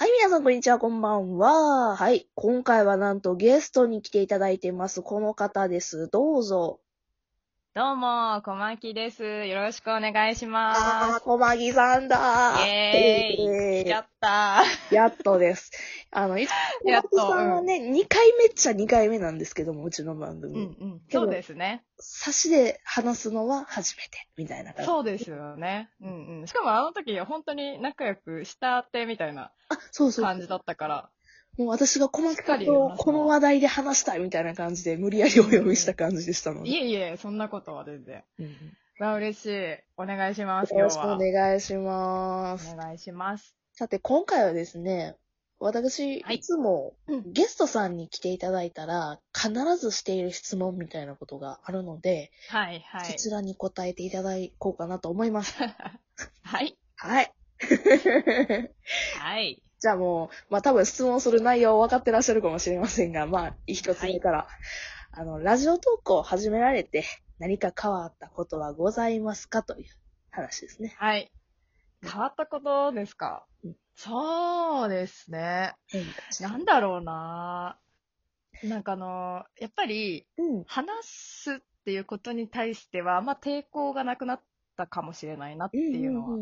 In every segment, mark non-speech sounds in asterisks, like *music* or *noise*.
はい、皆さん、こんにちは、こんばんは。はい、今回はなんとゲストに来ていただいてます。この方です。どうぞ。どうも、小牧です。よろしくお願いしあまー、小牧さんだす。イェーイ。やった *laughs* やっとです。あの、いつもやっと小牧さんはね、2回目っちゃ2回目なんですけども、うちの番ー。組。うんうん。そうですね。差しで話すのは初めて、みたいな感じ。そうですよね。うんうん。しかもあの時、本当に仲良くしたってみたいな。感じだったから。もう私が小牧さんしっかりと話すこの話題で話したいみたいな感じで、無理やりお呼びした感じでしたので。いえいえ、そんなことは全然。うんうんわ、嬉しい。お願いします、よろしくお。願いします。お願いします。さて、今回はですね、私、はいいつもうんゲストさんに来ていただいたら、必ずしている質問みたいなことがあるので、はいはい。そちらに答えていただこうかなと思います。*laughs* はい。はい。*laughs* はい。じゃあもう、まあ多分質問する内容分かってらっしゃるかもしれませんが、まあ、一つ目から、あの、ラジオトークを始められて何か変わったことはございますかという話ですね。はい。変わったことですか？うんそうですね。なんだろうななんかあの、やっぱり、うん。話すっていうことに対しては、ま抵抗がなくなったかもしれないなっていうのは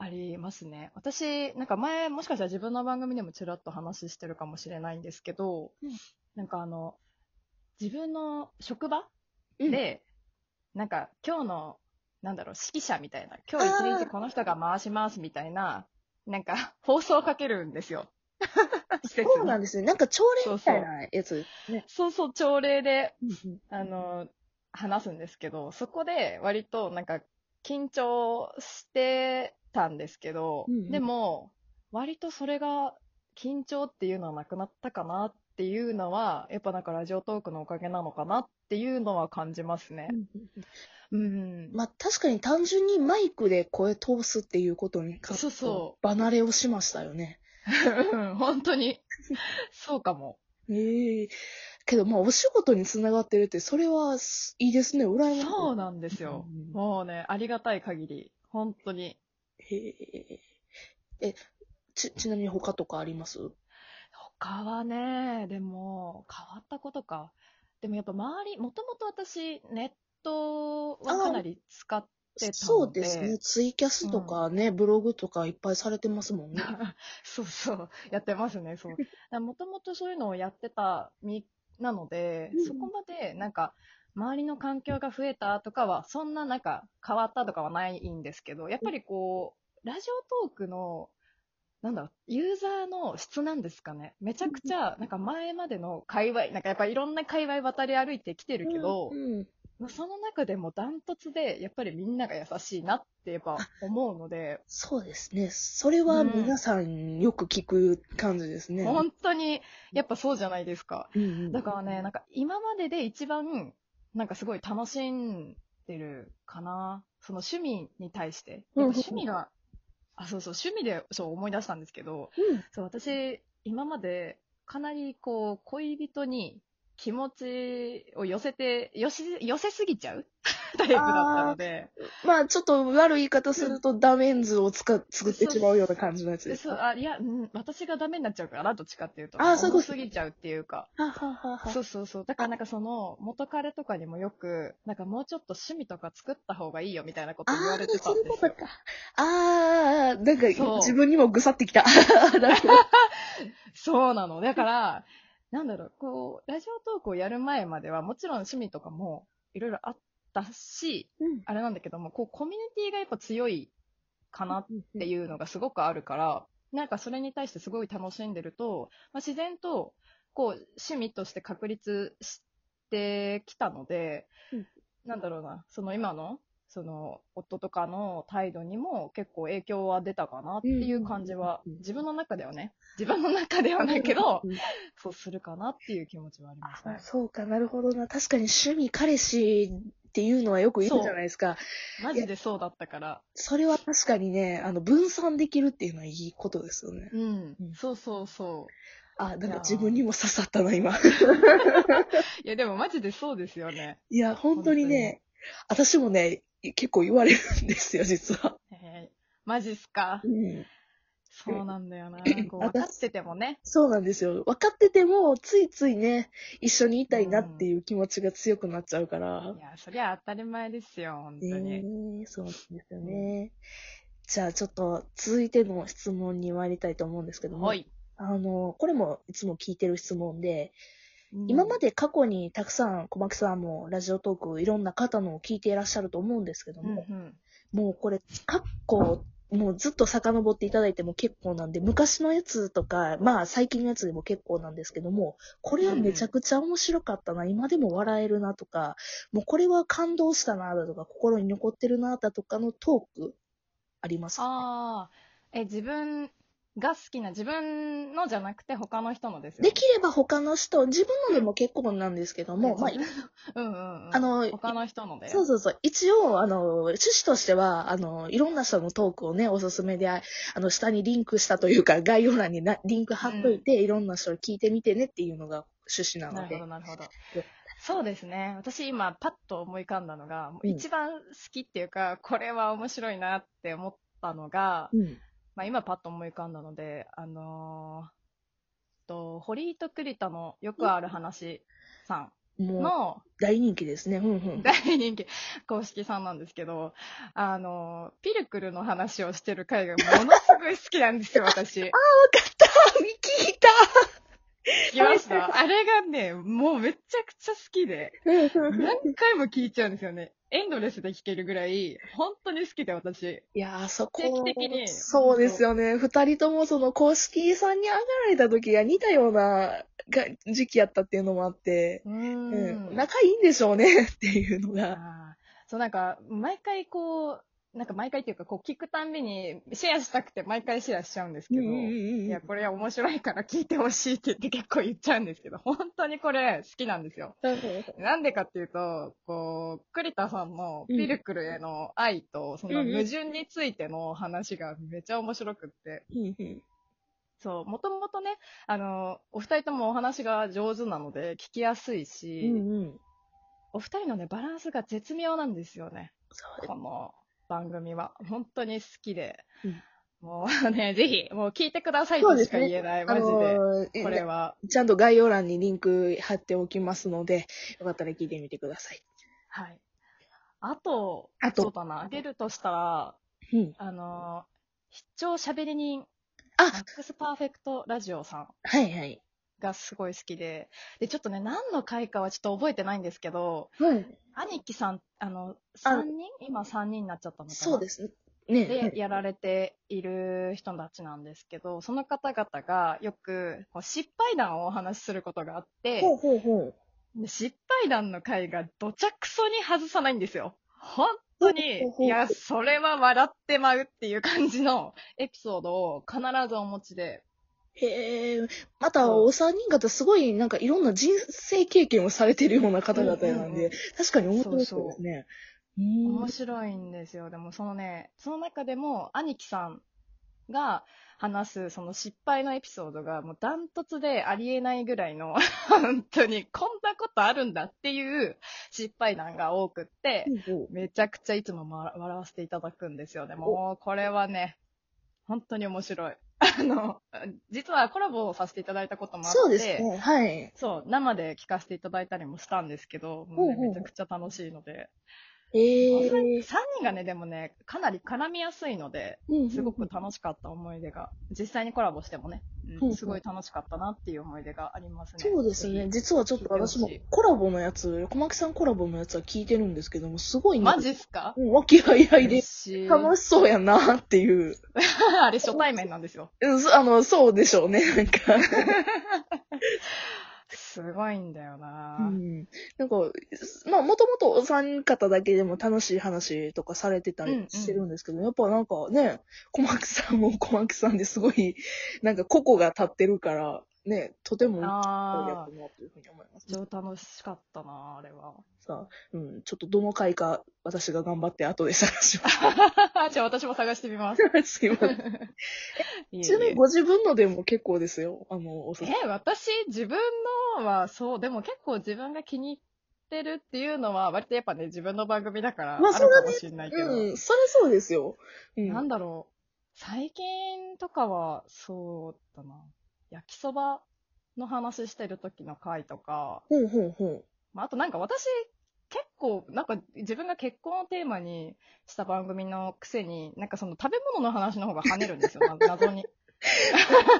ありますね。私、なんか前、もしかしたら自分の番組でもちらっと話してるかもしれないんですけど、うんなんかあの、自分の職場うん。で、なんか今日の、なんだろう、指揮者みたいな、今日一日この人が回しますみたいな、なんか放送をかけるんですよ。*laughs* そうなんですね。なんか朝礼みたいなやつ。そうそう、朝礼で、あの、話すんですけど、そこで割となんか緊張してたんですけど、うんうんでも、割とそれが緊張っていうのはなくなったかなっていうのは、やっぱなんかラジオトークのおかげなのかなっていうのは感じますね。うん。まあ確かに単純にマイクで声通すっていうことに関そうそ離れをしましたよね。う *laughs* ん本当に、そうかも。*laughs* ええけどまあお仕事につながってるって、それはいいですね。羨ましい。そうなんですよ。うんもうね、ありがたい限り、本当に。へえ。え、ち、ちなみに他とかあります？他はね、でも、変わったことか。でもやっぱ周り、もともと私、ネットはかなり使ってたので。そうですね。ツイキャスとかね、ブログとかいっぱいされてますもんね。*laughs* そうそう、やってますね、そう。もともとそういうのをやってた身なので、うんそこまで、なんか、周りの環境が増えたとかは、そんななんか変わったとかはないんですけど、やっぱりこう、ラジオトークの、なんだろう、ユーザーの質なんですかね。めちゃくちゃ、なんか前までの界隈、なんかやっぱいろんな界隈渡り歩いてきてるけどう、ん。まあその中でもダントツで、やっぱりみんなが優しいなってやっぱ思うので、そうですね。それは皆さんよく聞く感じですね。本当に、やっぱそうじゃないですか。うんうんだからね、なんか今までで一番、なんかすごい楽しんでるかな。その趣味に対して。うんやっぱ趣味が、あ、そうそう、趣味でそう思い出したんですけど、うんそう、私、今までかなりこう、恋人に気持ちを寄せて、寄せ、寄せすぎちゃう？*laughs* タイプだったので、まあ、ちょっと悪い言い方すると、ダメンズをつか作ってしまうような感じのやつですそう、か。あ、いや、うん、私がダメになっちゃうからな、どっちかっていうと。あそうすぎちゃうっていうか。ははははそうそうそう。だからなんかその、元彼とかにもよく、なんかもうちょっと趣味とか作った方がいいよみたいなこと言わああ、れてたそんですよ。ういうことか。ああ、なんか自分にもぐさってきた。*laughs* *laughs* そうなの。だから、なんだろう、こう、ラジオトークをやる前まではもちろん趣味とかもいろいろあったし、うん。あれなんだけども、こう、コミュニティがやっぱ強いかなっていうのがすごくあるから、なんかそれに対してすごい楽しんでると、まあ、自然と、こう、趣味として確立してきたので、うん。なんだろうな、その今の、その、夫とかの態度にも結構影響は出たかなっていう感じは、自分の中ではね、自分の中ではないけど、うんそうするかなっていう気持ちはありますあね。そうか、なるほどな。確かに趣味、彼氏っていうのはよく言うじゃないですか。マジでそうだったから。それは確かにね、あの、分散できるっていうのはいいことですよね。うんうん。そうそうそう。あ、なんか自分にも刺さったな、今。*laughs* いや、でもマジでそうですよね。いや、本当にね、私もね、結構言われるんですよ、実は。えーマジっすか？うん。そうなんだよな。こう分かっててもね。そうなんですよ。分かってても、ついついね、一緒にいたいなっていう気持ちが強くなっちゃうからい。や、そりゃ当たり前ですよ、本当に。ねえそうなんですよね。じゃあちょっと続いての質問に参りたいと思うんですけども、はい。あの、これもいつも聞いてる質問で、今まで過去にたくさん小牧さんもラジオトークいろんな方のを聞いていらっしゃると思うんですけどうんも、うん、もうこれ、過去、もうずっと遡っていただいても結構なんで、昔のやつとか、まあ最近のやつでも結構なんですけども、これはめちゃくちゃ面白かったな、今でも笑えるなとか、もうこれは感動したなだとか、心に残ってるなだとかのトーク、ありますか、ああ、え、自分が好きな、自分のじゃなくて他の人のですよ。できれば他の人、自分のでも結構なんですけども、まあ、うんうんうん。あの他の人ので。そうそうそう。一応、あの、趣旨としては、あの、いろんな人のトークをね、おすすめで、あの、下にリンクしたというか、*laughs* 概要欄になリンク貼っといて、いろんな人に聞いてみてねっていうのが趣旨なのでなるほど、。なるほどで。そうですね。私今パッと思い浮かんだのが、一番好きっていうか、これは面白いなって思ったのが、うん。まあ今パッと思い浮かんだので、あのーと、堀井と栗田のよくある話さんの大人気ですね。うんうん。大人気公式さんなんですけど、あの、ピルクルの話をしてる回がものすごい好きなんですよ、私。*laughs* 聞いた聞きましたあれがね、もうめちゃくちゃ好きで、何回も聞いちゃうんですよね。エンドレスで聞けるぐらい、本当に好きで私。いやー、そこ、定期的にそうですよね。二人ともその公式さんに上がられた時が似たようなが時期やったっていうのもあって、ううん、ん。仲いいんでしょうねっていうのが。そう、なんか、毎回こう、なんか毎回っていうか、こう聞くたんびにシェアしたくて毎回シェアしちゃうんですけど、いや、これは面白いから聞いてほしいって言って結構言っちゃうんですけど、*laughs* 本当にこれ好きなんですよ。なんでかっていうと、こう、栗田さんのピルクルへの愛と、その矛盾についての話がめちゃ面白くって、そう、もともとね、あの、お二人ともお話が上手なので聞きやすいし、うんうん。お二人のね、バランスが絶妙なんですよね。この番組は。本当に好きで。うんもうね、*laughs* ぜひ、もう聞いてくださいとしか言えない、マジで。これは。ちゃんと概要欄にリンク貼っておきますので、よかったら聞いてみてください。はい。あと、あとそうだな、あげるとしたら、うん。あの、出張しゃべり人、あマックスパーフェクトラジオさんはいはい。がすごい好きで、で、ちょっとね、何の回かはちょっと覚えてないんですけど、はい。兄貴さん、あの、あ3人？今3人になっちゃったのかな？そうです。ね。ねでやられている人たちなんですけど、その方々がよく失敗談をお話しすることがあって、失敗談の回がどちゃくそに外さないんですよ。本当にいや、それは笑ってまうっていう感じのエピソードを必ずお持ちで、へえ、またお三人方すごいなんかいろんな人生経験をされてるような方々なんうんうんうんで、確かに面白そうですね。うーん面白いんですよ。でもそのね、その中でも兄貴さんが話すその失敗のエピソードがもうダントツでありえないぐらいの、*laughs* 本当にこんなことあるんだっていう失敗談が多くって、めちゃくちゃいつもま笑わせていただくんですよね。もうこれはね、本当に面白い。あの、実はコラボをさせていただいたこともあって、そうですね。はい。そう、生で聞かせていただいたりもしたんですけど、もうねめちゃくちゃ楽しいので、ええ3人がね、でもね、かなり絡みやすいので、ー。すごく楽しかった思い出が、実際にコラボしてもね、うんうんすごい楽しかったなっていう思い出がありますね。そうですね。ぜ実はちょっと私もコラボのやつ、小牧さんコラボのやつは聞いてるんですけども、すごいひ。ねマジっすか？うん和気あいあいで楽しそうやなっていう。*laughs* あれ初対面なんですよ。うあの、そうでしょうね、なんか。*laughs* すごいんだよな、うん。なんか、まあ、もともとお三方だけでも楽しい話とかされてたうんうんりしてるんですけど、やっぱなんかね、小牧さんも小牧さんですごい、なんか個々が立ってるから、ね、とてもいいやあったなというふうに思います、あ、超楽しかったなあれは。さあ、うん、ちょっとどの回か私が頑張って後で探しま *laughs* じゃあ私も探してみます。す。す *laughs* いません。ちなみにご自分のでも結構ですよ。あの、おすすめえ、私、自分のはそう、でも結構自分が気に入ってるっていうのは、割とやっぱね、自分の番組だから、あるかもしれないけど、うん、それそうですよ。うん。なんだろう。最近とかは、そうだな。焼きそばの話してる時の回とか、ほうほうほう。まあ、あとなんか私、結構、なんか自分が結婚をテーマにした番組のくせに、なんかその食べ物の話の方が跳ねるんですよ、*laughs* な謎に。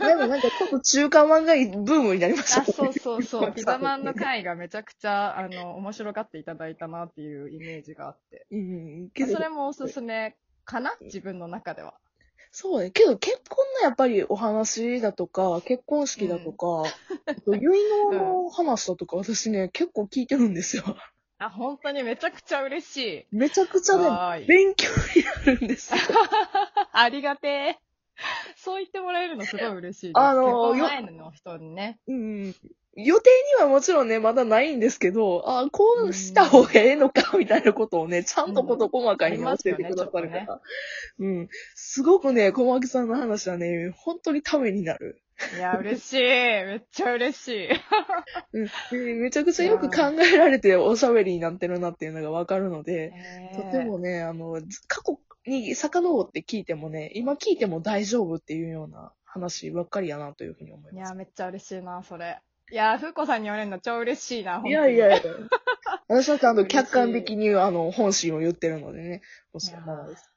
でもなんかちょっと中華漫画ブームになりましたあ、そうそうそう。*laughs* ピザマンの回がめちゃくちゃ、あの、面白がっていただいたなっていうイメージがあって。うん。それもおすすめかな自分の中では。そうね。けど結婚のやっぱりお話だとか、結婚式だとか、あと結納の話だとか、私ね、結構聞いてるんですよ。*laughs* あ、本当にめちゃくちゃ嬉しい。めちゃくちゃね、勉強になるんですよ。*laughs* ありがてえ。そう言ってもらえるのすごい嬉しいです。あの結婚前の人にね。うん。予定にはもちろんね、まだないんですけど、あこうした方がええのか、みたいなことをね、ちゃんとこと細かに教えてくださるか。うん。すごくね、小牧さんの話はね、本当にためになる。いや、嬉しい。めっちゃ嬉しい。うん。でめちゃくちゃよく考えられておしゃべりになってるなっていうのがわかるので、とてもね、あの、ず過去に遡って聞いてもね、今聞いても大丈夫っていうような話ばっかりやなというふうに思います。いや、めっちゃ嬉しいな、それ。いや、ふうこさんに言われるの超嬉しいな、いやいやいや。や。私はちゃんと客観的に、あの、本心を言ってるのでね。もうそのままです。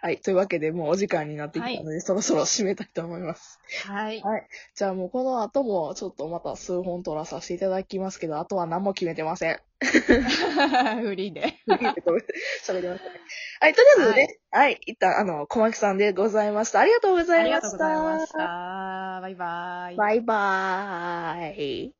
はい。というわけで、もうお時間になってきたので、そろそろ締めたいと思います。はい。じゃあもうこの後も、ちょっとまた数本撮らさせていただきますけど、あとは何も決めてません。フリーで。喋りましたね。はい、とりあえずね、はい、一旦、あの、小牧さんでございました。ありがとうございました。ありがとうございました。バイバイ。バイバーイ。